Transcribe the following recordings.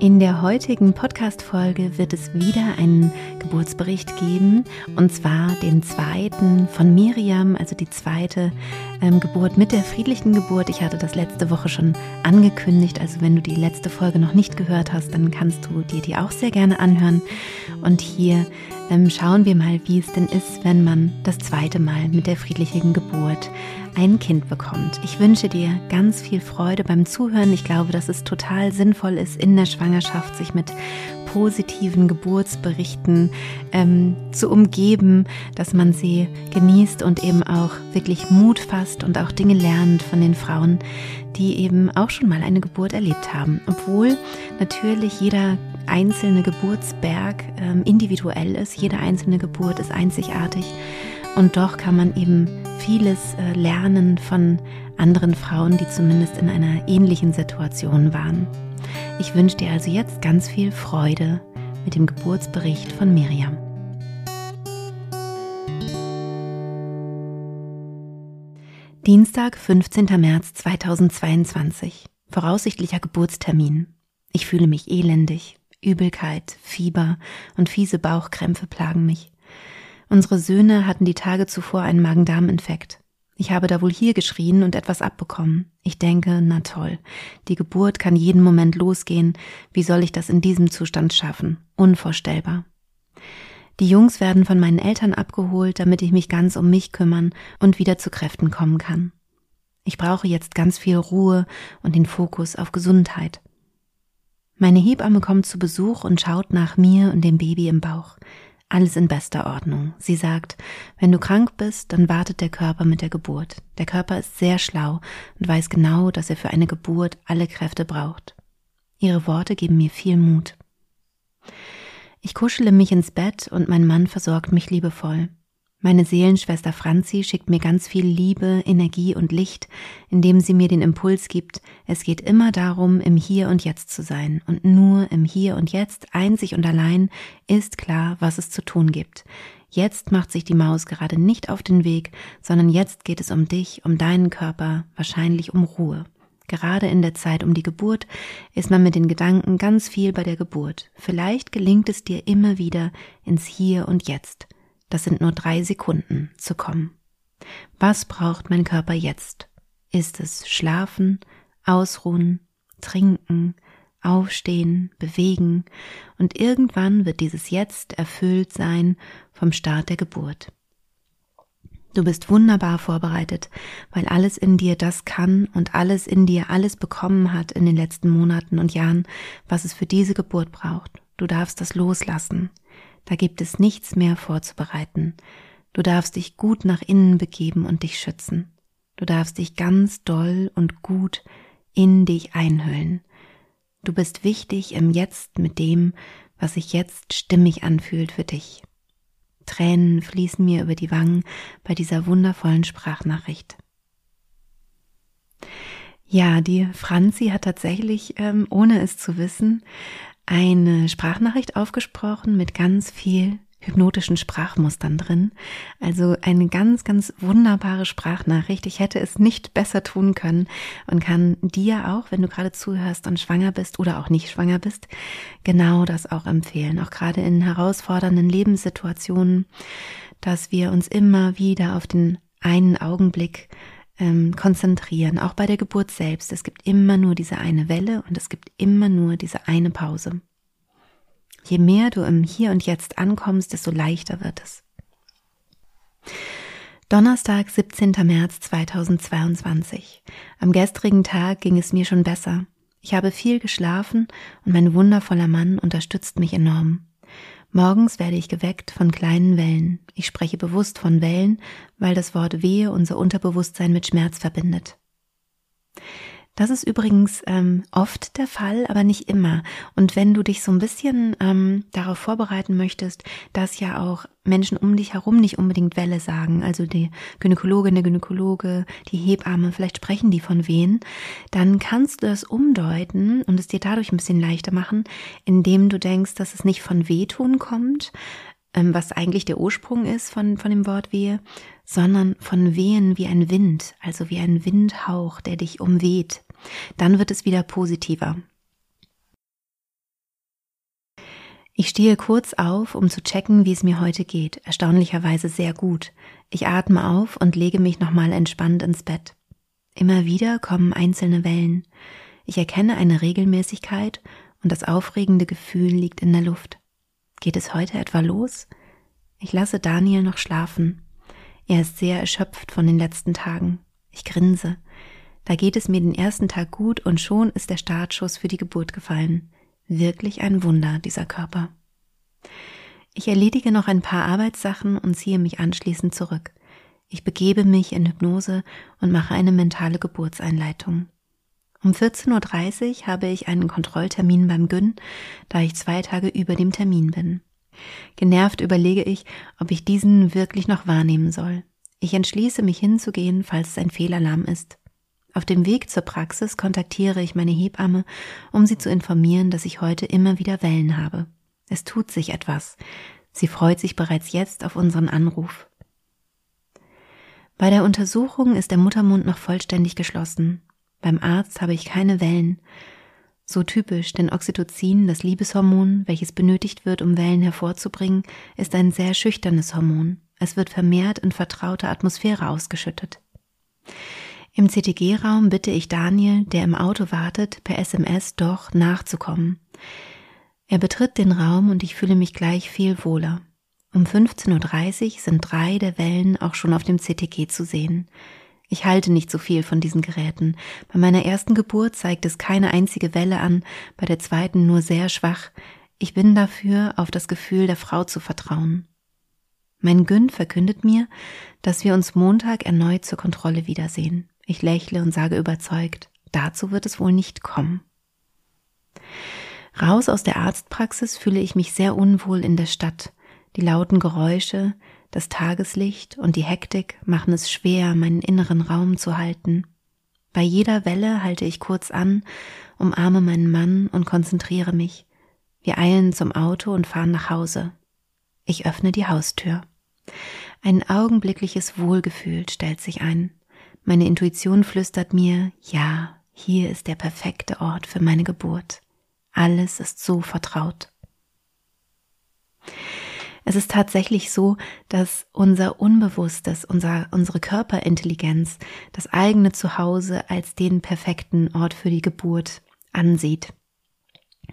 In der heutigen Podcast-Folge wird es wieder einen Geburtsbericht geben und zwar den zweiten von Miriam, also die zweite ähm, Geburt mit der friedlichen Geburt. Ich hatte das letzte Woche schon angekündigt, also wenn du die letzte Folge noch nicht gehört hast, dann kannst du dir die auch sehr gerne anhören. Und hier ähm, schauen wir mal, wie es denn ist, wenn man das zweite Mal mit der friedlichen Geburt ein Kind bekommt. Ich wünsche dir ganz viel Freude beim Zuhören. Ich glaube, dass es total sinnvoll ist, in der Schwangerschaft sich mit positiven Geburtsberichten ähm, zu umgeben, dass man sie genießt und eben auch wirklich Mut fasst und auch Dinge lernt von den Frauen, die eben auch schon mal eine Geburt erlebt haben. Obwohl natürlich jeder einzelne Geburtsberg ähm, individuell ist, jede einzelne Geburt ist einzigartig und doch kann man eben vieles äh, lernen von anderen Frauen, die zumindest in einer ähnlichen Situation waren. Ich wünsche dir also jetzt ganz viel Freude mit dem Geburtsbericht von Miriam. Dienstag, 15. März 2022. Voraussichtlicher Geburtstermin. Ich fühle mich elendig. Übelkeit, Fieber und fiese Bauchkrämpfe plagen mich. Unsere Söhne hatten die Tage zuvor einen Magen-Darm-Infekt. Ich habe da wohl hier geschrien und etwas abbekommen. Ich denke, na toll, die Geburt kann jeden Moment losgehen. Wie soll ich das in diesem Zustand schaffen? Unvorstellbar. Die Jungs werden von meinen Eltern abgeholt, damit ich mich ganz um mich kümmern und wieder zu Kräften kommen kann. Ich brauche jetzt ganz viel Ruhe und den Fokus auf Gesundheit. Meine Hebamme kommt zu Besuch und schaut nach mir und dem Baby im Bauch. Alles in bester Ordnung. Sie sagt, wenn du krank bist, dann wartet der Körper mit der Geburt. Der Körper ist sehr schlau und weiß genau, dass er für eine Geburt alle Kräfte braucht. Ihre Worte geben mir viel Mut. Ich kuschele mich ins Bett und mein Mann versorgt mich liebevoll. Meine Seelenschwester Franzi schickt mir ganz viel Liebe, Energie und Licht, indem sie mir den Impuls gibt, es geht immer darum, im Hier und Jetzt zu sein. Und nur im Hier und Jetzt, einzig und allein, ist klar, was es zu tun gibt. Jetzt macht sich die Maus gerade nicht auf den Weg, sondern jetzt geht es um dich, um deinen Körper, wahrscheinlich um Ruhe. Gerade in der Zeit um die Geburt ist man mit den Gedanken ganz viel bei der Geburt. Vielleicht gelingt es dir immer wieder ins Hier und Jetzt das sind nur drei Sekunden, zu kommen. Was braucht mein Körper jetzt? Ist es Schlafen, Ausruhen, Trinken, Aufstehen, Bewegen und irgendwann wird dieses Jetzt erfüllt sein vom Start der Geburt. Du bist wunderbar vorbereitet, weil alles in dir das kann und alles in dir alles bekommen hat in den letzten Monaten und Jahren, was es für diese Geburt braucht. Du darfst das loslassen. Da gibt es nichts mehr vorzubereiten. Du darfst dich gut nach innen begeben und dich schützen. Du darfst dich ganz doll und gut in dich einhüllen. Du bist wichtig im Jetzt mit dem, was sich jetzt stimmig anfühlt für dich. Tränen fließen mir über die Wangen bei dieser wundervollen Sprachnachricht. Ja, die Franzi hat tatsächlich, ähm, ohne es zu wissen, eine Sprachnachricht aufgesprochen mit ganz viel hypnotischen Sprachmustern drin. Also eine ganz, ganz wunderbare Sprachnachricht. Ich hätte es nicht besser tun können und kann dir auch, wenn du gerade zuhörst und schwanger bist oder auch nicht schwanger bist, genau das auch empfehlen. Auch gerade in herausfordernden Lebenssituationen, dass wir uns immer wieder auf den einen Augenblick ähm, konzentrieren, auch bei der Geburt selbst. Es gibt immer nur diese eine Welle und es gibt immer nur diese eine Pause. Je mehr du im Hier und Jetzt ankommst, desto leichter wird es. Donnerstag, 17. März 2022. Am gestrigen Tag ging es mir schon besser. Ich habe viel geschlafen und mein wundervoller Mann unterstützt mich enorm. Morgens werde ich geweckt von kleinen Wellen. Ich spreche bewusst von Wellen, weil das Wort Wehe unser Unterbewusstsein mit Schmerz verbindet. Das ist übrigens ähm, oft der Fall, aber nicht immer. Und wenn du dich so ein bisschen ähm, darauf vorbereiten möchtest, dass ja auch Menschen um dich herum nicht unbedingt Welle sagen, also die Gynäkologin, der Gynäkologe, die Hebamme, vielleicht sprechen die von wen, dann kannst du das umdeuten und es dir dadurch ein bisschen leichter machen, indem du denkst, dass es nicht von Wehtun kommt, ähm, was eigentlich der Ursprung ist von, von dem Wort Wehe, sondern von Wehen wie ein Wind, also wie ein Windhauch, der dich umweht. Dann wird es wieder positiver. Ich stehe kurz auf, um zu checken, wie es mir heute geht. Erstaunlicherweise sehr gut. Ich atme auf und lege mich nochmal entspannt ins Bett. Immer wieder kommen einzelne Wellen. Ich erkenne eine Regelmäßigkeit und das aufregende Gefühl liegt in der Luft. Geht es heute etwa los? Ich lasse Daniel noch schlafen. Er ist sehr erschöpft von den letzten Tagen. Ich grinse. Da geht es mir den ersten Tag gut und schon ist der Startschuss für die Geburt gefallen. Wirklich ein Wunder, dieser Körper. Ich erledige noch ein paar Arbeitssachen und ziehe mich anschließend zurück. Ich begebe mich in Hypnose und mache eine mentale Geburtseinleitung. Um 14.30 Uhr habe ich einen Kontrolltermin beim Gyn, da ich zwei Tage über dem Termin bin. Genervt überlege ich, ob ich diesen wirklich noch wahrnehmen soll. Ich entschließe mich hinzugehen, falls es ein Fehlalarm ist. Auf dem Weg zur Praxis kontaktiere ich meine Hebamme, um sie zu informieren, dass ich heute immer wieder Wellen habe. Es tut sich etwas. Sie freut sich bereits jetzt auf unseren Anruf. Bei der Untersuchung ist der Muttermund noch vollständig geschlossen. Beim Arzt habe ich keine Wellen. So typisch, denn Oxytocin, das Liebeshormon, welches benötigt wird, um Wellen hervorzubringen, ist ein sehr schüchternes Hormon. Es wird vermehrt in vertrauter Atmosphäre ausgeschüttet. Im CTG-Raum bitte ich Daniel, der im Auto wartet, per SMS doch nachzukommen. Er betritt den Raum und ich fühle mich gleich viel wohler. Um 15.30 Uhr sind drei der Wellen auch schon auf dem CTG zu sehen. Ich halte nicht so viel von diesen Geräten. Bei meiner ersten Geburt zeigt es keine einzige Welle an, bei der zweiten nur sehr schwach. Ich bin dafür, auf das Gefühl der Frau zu vertrauen. Mein Gün verkündet mir, dass wir uns Montag erneut zur Kontrolle wiedersehen. Ich lächle und sage überzeugt, dazu wird es wohl nicht kommen. Raus aus der Arztpraxis fühle ich mich sehr unwohl in der Stadt. Die lauten Geräusche, das Tageslicht und die Hektik machen es schwer, meinen inneren Raum zu halten. Bei jeder Welle halte ich kurz an, umarme meinen Mann und konzentriere mich. Wir eilen zum Auto und fahren nach Hause. Ich öffne die Haustür. Ein augenblickliches Wohlgefühl stellt sich ein. Meine Intuition flüstert mir, ja, hier ist der perfekte Ort für meine Geburt. Alles ist so vertraut. Es ist tatsächlich so, dass unser Unbewusstes, unser, unsere Körperintelligenz das eigene Zuhause als den perfekten Ort für die Geburt ansieht.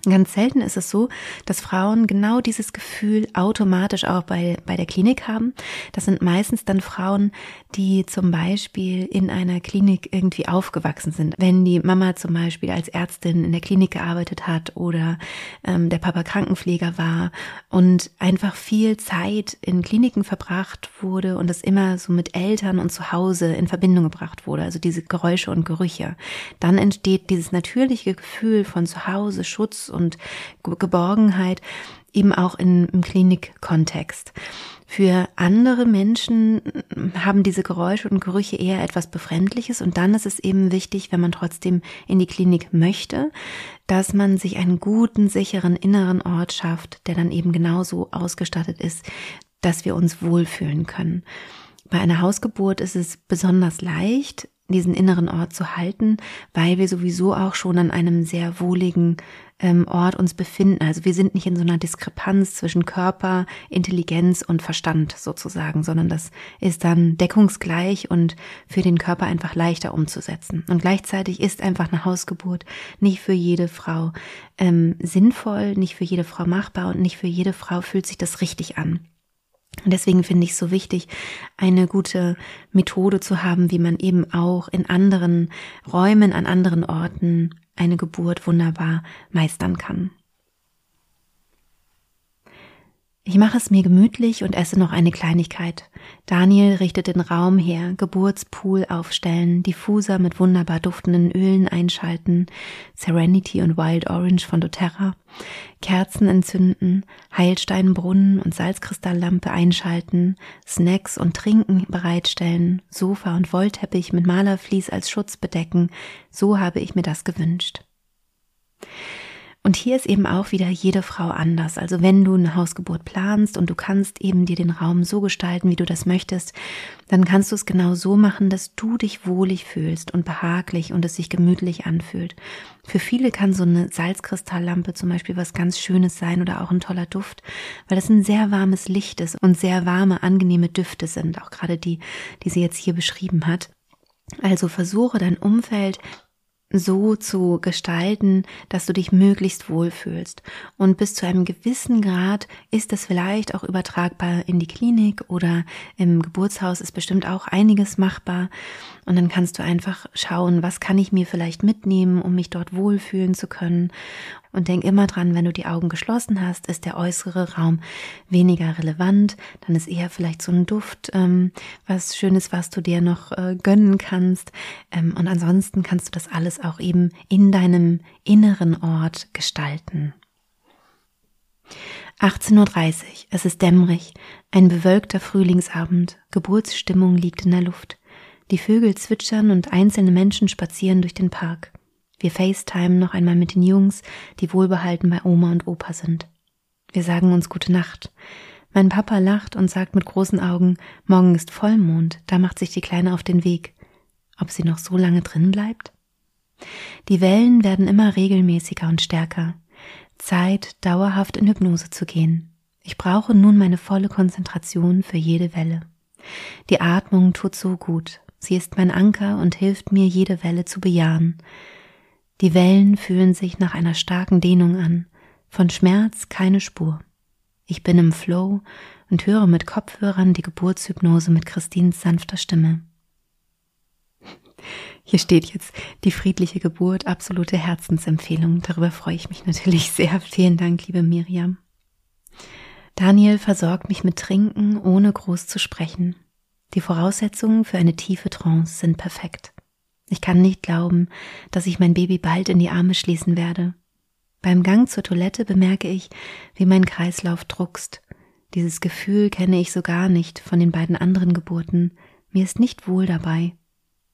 Ganz selten ist es so, dass Frauen genau dieses Gefühl automatisch auch bei, bei der Klinik haben. Das sind meistens dann Frauen, die zum Beispiel in einer Klinik irgendwie aufgewachsen sind. Wenn die Mama zum Beispiel als Ärztin in der Klinik gearbeitet hat oder ähm, der Papa Krankenpfleger war und einfach viel Zeit in Kliniken verbracht wurde und es immer so mit Eltern und zu Hause in Verbindung gebracht wurde, also diese Geräusche und Gerüche, dann entsteht dieses natürliche Gefühl von zu Hause, Schutz und Geborgenheit eben auch in, im Klinikkontext. Für andere Menschen haben diese Geräusche und Gerüche eher etwas Befremdliches und dann ist es eben wichtig, wenn man trotzdem in die Klinik möchte, dass man sich einen guten, sicheren inneren Ort schafft, der dann eben genauso ausgestattet ist, dass wir uns wohlfühlen können. Bei einer Hausgeburt ist es besonders leicht, diesen inneren Ort zu halten, weil wir sowieso auch schon an einem sehr wohligen ähm, Ort uns befinden. Also wir sind nicht in so einer Diskrepanz zwischen Körper, Intelligenz und Verstand sozusagen, sondern das ist dann deckungsgleich und für den Körper einfach leichter umzusetzen. Und gleichzeitig ist einfach eine Hausgeburt nicht für jede Frau ähm, sinnvoll, nicht für jede Frau machbar und nicht für jede Frau fühlt sich das richtig an. Und deswegen finde ich es so wichtig, eine gute Methode zu haben, wie man eben auch in anderen Räumen, an anderen Orten eine Geburt wunderbar meistern kann. Ich mache es mir gemütlich und esse noch eine Kleinigkeit. Daniel richtet den Raum her, Geburtspool aufstellen, Diffuser mit wunderbar duftenden Ölen einschalten, Serenity und Wild Orange von doTERRA, Kerzen entzünden, Heilsteinbrunnen und Salzkristalllampe einschalten, Snacks und Trinken bereitstellen, Sofa und Wollteppich mit Malervlies als Schutz bedecken. So habe ich mir das gewünscht. Und hier ist eben auch wieder jede Frau anders. Also wenn du eine Hausgeburt planst und du kannst eben dir den Raum so gestalten, wie du das möchtest, dann kannst du es genau so machen, dass du dich wohlig fühlst und behaglich und es sich gemütlich anfühlt. Für viele kann so eine Salzkristalllampe zum Beispiel was ganz Schönes sein oder auch ein toller Duft, weil es ein sehr warmes Licht ist und sehr warme, angenehme Düfte sind, auch gerade die, die sie jetzt hier beschrieben hat. Also versuche dein Umfeld so zu gestalten, dass du dich möglichst wohlfühlst. Und bis zu einem gewissen Grad ist das vielleicht auch übertragbar in die Klinik oder im Geburtshaus ist bestimmt auch einiges machbar. Und dann kannst du einfach schauen, was kann ich mir vielleicht mitnehmen, um mich dort wohlfühlen zu können. Und denk immer dran, wenn du die Augen geschlossen hast, ist der äußere Raum weniger relevant. Dann ist eher vielleicht so ein Duft, ähm, was Schönes, was du dir noch äh, gönnen kannst. Ähm, und ansonsten kannst du das alles auch eben in deinem inneren Ort gestalten. 18.30 Uhr, es ist dämmerig, ein bewölkter Frühlingsabend, Geburtsstimmung liegt in der Luft. Die Vögel zwitschern und einzelne Menschen spazieren durch den Park. Wir FaceTime noch einmal mit den Jungs, die wohlbehalten bei Oma und Opa sind. Wir sagen uns gute Nacht. Mein Papa lacht und sagt mit großen Augen, morgen ist Vollmond, da macht sich die Kleine auf den Weg. Ob sie noch so lange drin bleibt? Die Wellen werden immer regelmäßiger und stärker. Zeit, dauerhaft in Hypnose zu gehen. Ich brauche nun meine volle Konzentration für jede Welle. Die Atmung tut so gut. Sie ist mein Anker und hilft mir, jede Welle zu bejahen. Die Wellen fühlen sich nach einer starken Dehnung an, von Schmerz keine Spur. Ich bin im Flow und höre mit Kopfhörern die Geburtshypnose mit Christins sanfter Stimme. Hier steht jetzt die friedliche Geburt, absolute Herzensempfehlung. Darüber freue ich mich natürlich sehr. Vielen Dank, liebe Miriam. Daniel versorgt mich mit Trinken, ohne groß zu sprechen. Die Voraussetzungen für eine tiefe Trance sind perfekt. Ich kann nicht glauben, dass ich mein Baby bald in die Arme schließen werde. Beim Gang zur Toilette bemerke ich, wie mein Kreislauf druckst. Dieses Gefühl kenne ich so gar nicht von den beiden anderen Geburten. Mir ist nicht wohl dabei.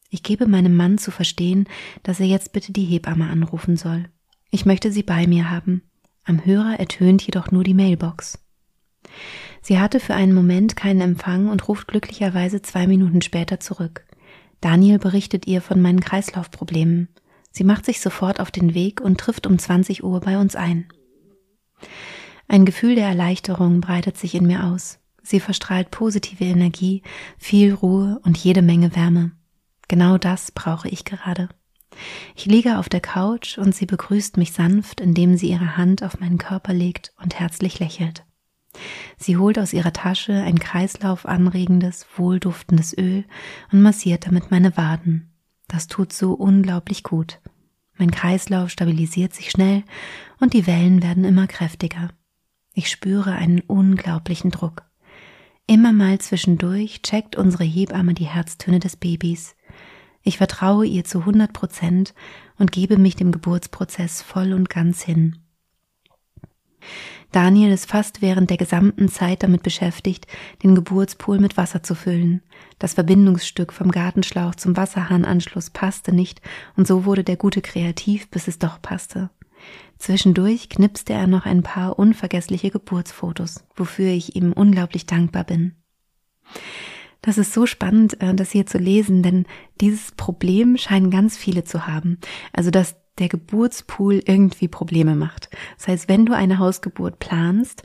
Ich gebe meinem Mann zu verstehen, dass er jetzt bitte die Hebamme anrufen soll. Ich möchte sie bei mir haben. Am Hörer ertönt jedoch nur die Mailbox. Sie hatte für einen Moment keinen Empfang und ruft glücklicherweise zwei Minuten später zurück. Daniel berichtet ihr von meinen Kreislaufproblemen. Sie macht sich sofort auf den Weg und trifft um 20 Uhr bei uns ein. Ein Gefühl der Erleichterung breitet sich in mir aus. Sie verstrahlt positive Energie, viel Ruhe und jede Menge Wärme. Genau das brauche ich gerade. Ich liege auf der Couch und sie begrüßt mich sanft, indem sie ihre Hand auf meinen Körper legt und herzlich lächelt. Sie holt aus ihrer Tasche ein kreislaufanregendes, wohlduftendes Öl und massiert damit meine Waden. Das tut so unglaublich gut. Mein Kreislauf stabilisiert sich schnell und die Wellen werden immer kräftiger. Ich spüre einen unglaublichen Druck. Immer mal zwischendurch checkt unsere Hebamme die Herztöne des Babys. Ich vertraue ihr zu 100 Prozent und gebe mich dem Geburtsprozess voll und ganz hin. Daniel ist fast während der gesamten Zeit damit beschäftigt, den Geburtspool mit Wasser zu füllen. Das Verbindungsstück vom Gartenschlauch zum Wasserhahnanschluss passte nicht, und so wurde der Gute kreativ, bis es doch passte. Zwischendurch knipste er noch ein paar unvergessliche Geburtsfotos, wofür ich ihm unglaublich dankbar bin. Das ist so spannend, äh, das hier zu lesen, denn dieses Problem scheinen ganz viele zu haben. Also, dass der Geburtspool irgendwie Probleme macht. Das heißt, wenn du eine Hausgeburt planst,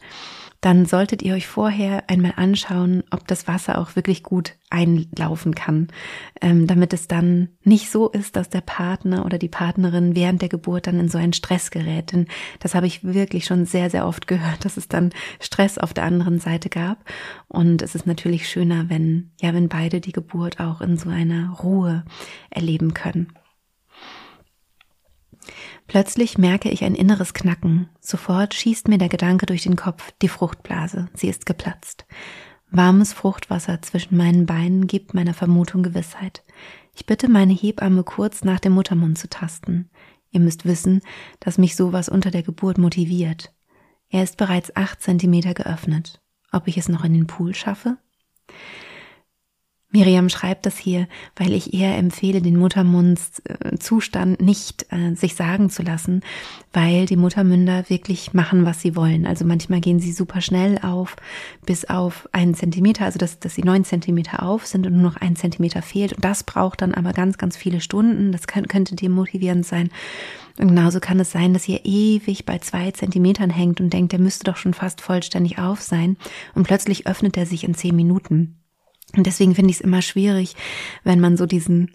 dann solltet ihr euch vorher einmal anschauen, ob das Wasser auch wirklich gut einlaufen kann, ähm, damit es dann nicht so ist, dass der Partner oder die Partnerin während der Geburt dann in so einen Stress gerät. Denn das habe ich wirklich schon sehr, sehr oft gehört, dass es dann Stress auf der anderen Seite gab. Und es ist natürlich schöner, wenn, ja, wenn beide die Geburt auch in so einer Ruhe erleben können. Plötzlich merke ich ein inneres Knacken. Sofort schießt mir der Gedanke durch den Kopf, die Fruchtblase, sie ist geplatzt. Warmes Fruchtwasser zwischen meinen Beinen gibt meiner Vermutung Gewissheit. Ich bitte meine Hebamme kurz nach dem Muttermund zu tasten. Ihr müsst wissen, dass mich sowas unter der Geburt motiviert. Er ist bereits acht Zentimeter geöffnet. Ob ich es noch in den Pool schaffe? Miriam schreibt das hier, weil ich eher empfehle, den Muttermundszustand nicht äh, sich sagen zu lassen, weil die Muttermünder wirklich machen, was sie wollen. Also manchmal gehen sie super schnell auf, bis auf einen Zentimeter, also dass, dass sie neun Zentimeter auf sind und nur noch ein Zentimeter fehlt. Und das braucht dann aber ganz, ganz viele Stunden. Das kann, könnte demotivierend sein. Und genauso kann es sein, dass ihr ewig bei zwei Zentimetern hängt und denkt, der müsste doch schon fast vollständig auf sein. Und plötzlich öffnet er sich in zehn Minuten. Und deswegen finde ich es immer schwierig, wenn man so diesen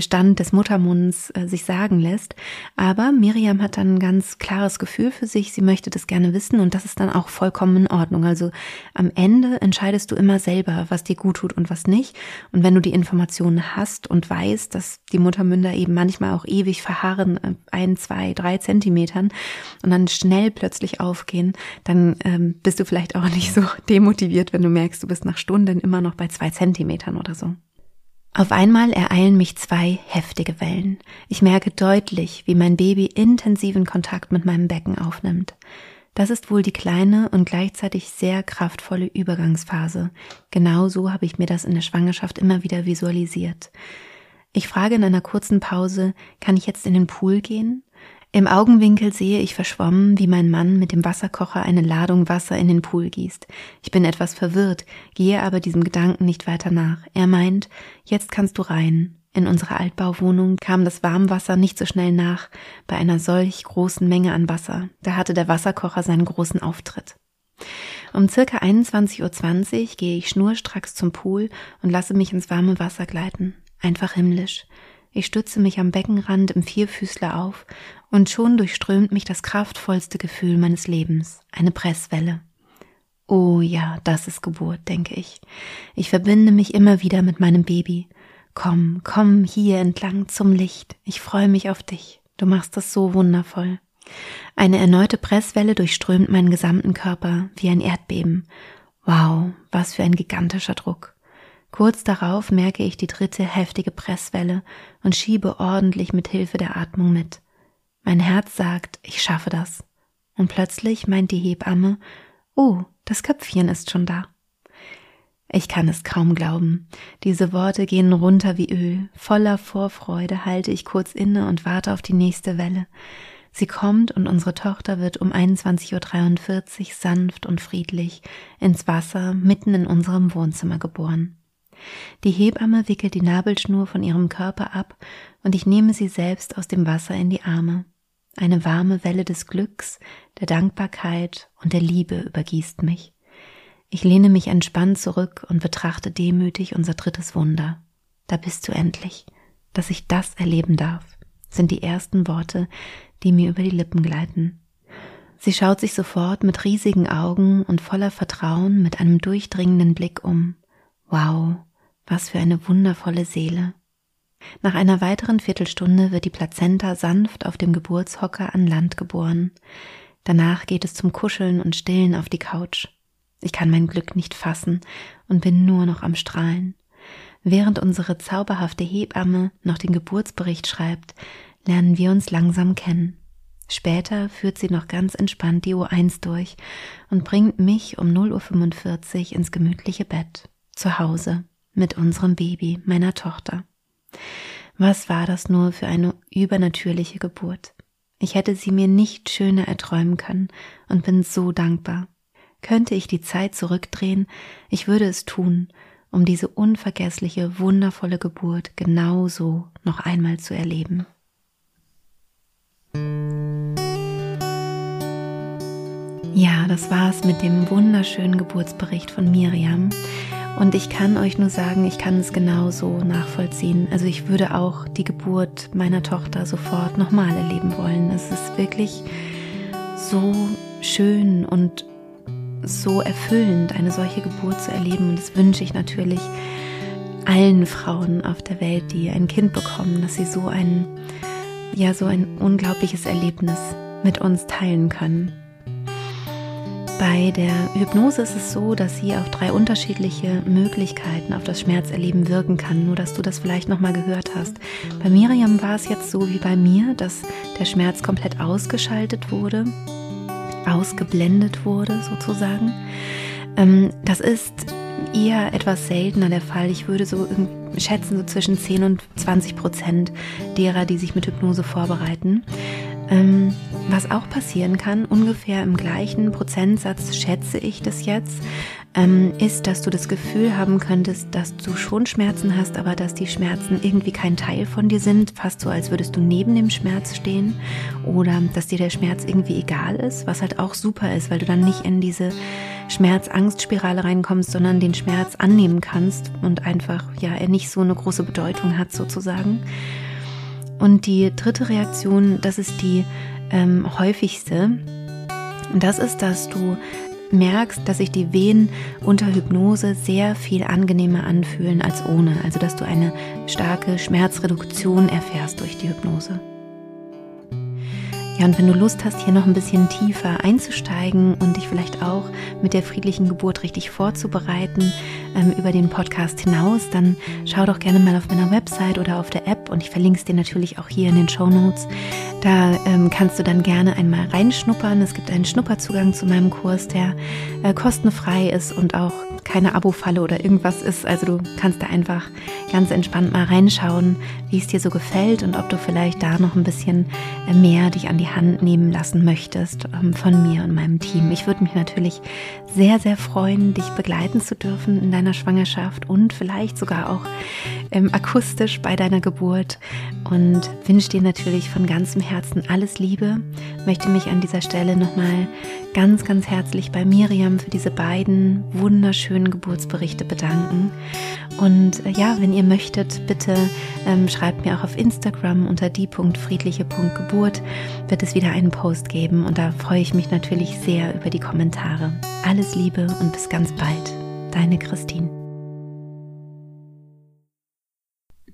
Stand des Muttermunds äh, sich sagen lässt. Aber Miriam hat dann ein ganz klares Gefühl für sich. Sie möchte das gerne wissen und das ist dann auch vollkommen in Ordnung. Also am Ende entscheidest du immer selber, was dir gut tut und was nicht. Und wenn du die Informationen hast und weißt, dass die Muttermünder eben manchmal auch ewig verharren, äh, ein, zwei, drei Zentimetern und dann schnell plötzlich aufgehen, dann ähm, bist du vielleicht auch nicht so demotiviert, wenn du merkst, du bist nach Stunden immer noch bei zwei Zentimetern oder so. Auf einmal ereilen mich zwei heftige Wellen. Ich merke deutlich, wie mein Baby intensiven Kontakt mit meinem Becken aufnimmt. Das ist wohl die kleine und gleichzeitig sehr kraftvolle Übergangsphase. Genau so habe ich mir das in der Schwangerschaft immer wieder visualisiert. Ich frage in einer kurzen Pause, kann ich jetzt in den Pool gehen? Im Augenwinkel sehe ich verschwommen, wie mein Mann mit dem Wasserkocher eine Ladung Wasser in den Pool gießt. Ich bin etwas verwirrt, gehe aber diesem Gedanken nicht weiter nach. Er meint, jetzt kannst du rein. In unserer Altbauwohnung kam das Warmwasser nicht so schnell nach, bei einer solch großen Menge an Wasser. Da hatte der Wasserkocher seinen großen Auftritt. Um circa 21.20 Uhr gehe ich schnurstracks zum Pool und lasse mich ins warme Wasser gleiten. Einfach himmlisch. Ich stütze mich am Beckenrand im Vierfüßler auf und schon durchströmt mich das kraftvollste Gefühl meines Lebens, eine Presswelle. Oh ja, das ist Geburt, denke ich. Ich verbinde mich immer wieder mit meinem Baby. Komm, komm hier entlang zum Licht. Ich freue mich auf dich. Du machst das so wundervoll. Eine erneute Presswelle durchströmt meinen gesamten Körper wie ein Erdbeben. Wow, was für ein gigantischer Druck. Kurz darauf merke ich die dritte heftige Presswelle und schiebe ordentlich mit Hilfe der Atmung mit. Mein Herz sagt, ich schaffe das. Und plötzlich meint die Hebamme, oh, das Köpfchen ist schon da. Ich kann es kaum glauben. Diese Worte gehen runter wie Öl. Voller Vorfreude halte ich kurz inne und warte auf die nächste Welle. Sie kommt und unsere Tochter wird um 21.43 Uhr sanft und friedlich ins Wasser mitten in unserem Wohnzimmer geboren. Die Hebamme wickelt die Nabelschnur von ihrem Körper ab und ich nehme sie selbst aus dem Wasser in die Arme. Eine warme Welle des Glücks, der Dankbarkeit und der Liebe übergießt mich. Ich lehne mich entspannt zurück und betrachte demütig unser drittes Wunder. Da bist du endlich. Dass ich das erleben darf, sind die ersten Worte, die mir über die Lippen gleiten. Sie schaut sich sofort mit riesigen Augen und voller Vertrauen mit einem durchdringenden Blick um. Wow, was für eine wundervolle Seele. Nach einer weiteren Viertelstunde wird die Plazenta sanft auf dem Geburtshocker an Land geboren. Danach geht es zum Kuscheln und Stillen auf die Couch. Ich kann mein Glück nicht fassen und bin nur noch am Strahlen. Während unsere zauberhafte Hebamme noch den Geburtsbericht schreibt, lernen wir uns langsam kennen. Später führt sie noch ganz entspannt die Uhr 1 durch und bringt mich um 0.45 Uhr ins gemütliche Bett, zu Hause mit unserem Baby, meiner Tochter. Was war das nur für eine übernatürliche Geburt? Ich hätte sie mir nicht schöner erträumen können und bin so dankbar. Könnte ich die Zeit zurückdrehen, ich würde es tun, um diese unvergessliche, wundervolle Geburt genauso noch einmal zu erleben. Ja, das war's mit dem wunderschönen Geburtsbericht von Miriam. Und ich kann euch nur sagen, ich kann es genauso nachvollziehen. Also ich würde auch die Geburt meiner Tochter sofort nochmal erleben wollen. Es ist wirklich so schön und so erfüllend, eine solche Geburt zu erleben. Und das wünsche ich natürlich allen Frauen auf der Welt, die ein Kind bekommen, dass sie so ein ja so ein unglaubliches Erlebnis mit uns teilen können. Bei der Hypnose ist es so, dass sie auf drei unterschiedliche Möglichkeiten auf das Schmerzerleben wirken kann. Nur, dass du das vielleicht nochmal gehört hast. Bei Miriam war es jetzt so wie bei mir, dass der Schmerz komplett ausgeschaltet wurde, ausgeblendet wurde sozusagen. Ähm, das ist eher etwas seltener der Fall. Ich würde so schätzen, so zwischen 10 und 20 Prozent derer, die sich mit Hypnose vorbereiten. Ähm, was auch passieren kann, ungefähr im gleichen Prozentsatz schätze ich das jetzt, ähm, ist, dass du das Gefühl haben könntest, dass du schon Schmerzen hast, aber dass die Schmerzen irgendwie kein Teil von dir sind, fast so, als würdest du neben dem Schmerz stehen oder dass dir der Schmerz irgendwie egal ist, was halt auch super ist, weil du dann nicht in diese Schmerz-Angst-Spirale reinkommst, sondern den Schmerz annehmen kannst und einfach, ja, er nicht so eine große Bedeutung hat sozusagen. Und die dritte Reaktion, das ist die ähm, häufigste. Das ist, dass du merkst, dass sich die Wehen unter Hypnose sehr viel angenehmer anfühlen als ohne. Also dass du eine starke Schmerzreduktion erfährst durch die Hypnose. Ja, und wenn du Lust hast, hier noch ein bisschen tiefer einzusteigen und dich vielleicht auch mit der friedlichen Geburt richtig vorzubereiten ähm, über den Podcast hinaus, dann schau doch gerne mal auf meiner Website oder auf der App und ich verlinke es dir natürlich auch hier in den Show Notes. Da ähm, kannst du dann gerne einmal reinschnuppern. Es gibt einen Schnupperzugang zu meinem Kurs, der äh, kostenfrei ist und auch keine Abo-Falle oder irgendwas ist. Also du kannst da einfach ganz entspannt mal reinschauen, wie es dir so gefällt und ob du vielleicht da noch ein bisschen äh, mehr dich an die Hand nehmen lassen möchtest ähm, von mir und meinem Team. Ich würde mich natürlich sehr, sehr freuen, dich begleiten zu dürfen in deiner Schwangerschaft und vielleicht sogar auch ähm, akustisch bei deiner Geburt und wünsche dir natürlich von ganzem Herzen alles Liebe. Möchte mich an dieser Stelle nochmal ganz, ganz herzlich bei Miriam für diese beiden wunderschönen Geburtsberichte bedanken. Und äh, ja, wenn ihr möchtet, bitte ähm, schreibt mir auch auf Instagram unter die.friedliche.geburt wird es wieder einen Post geben und da freue ich mich natürlich sehr über die Kommentare. Alles Liebe und bis ganz bald. Deine Christine.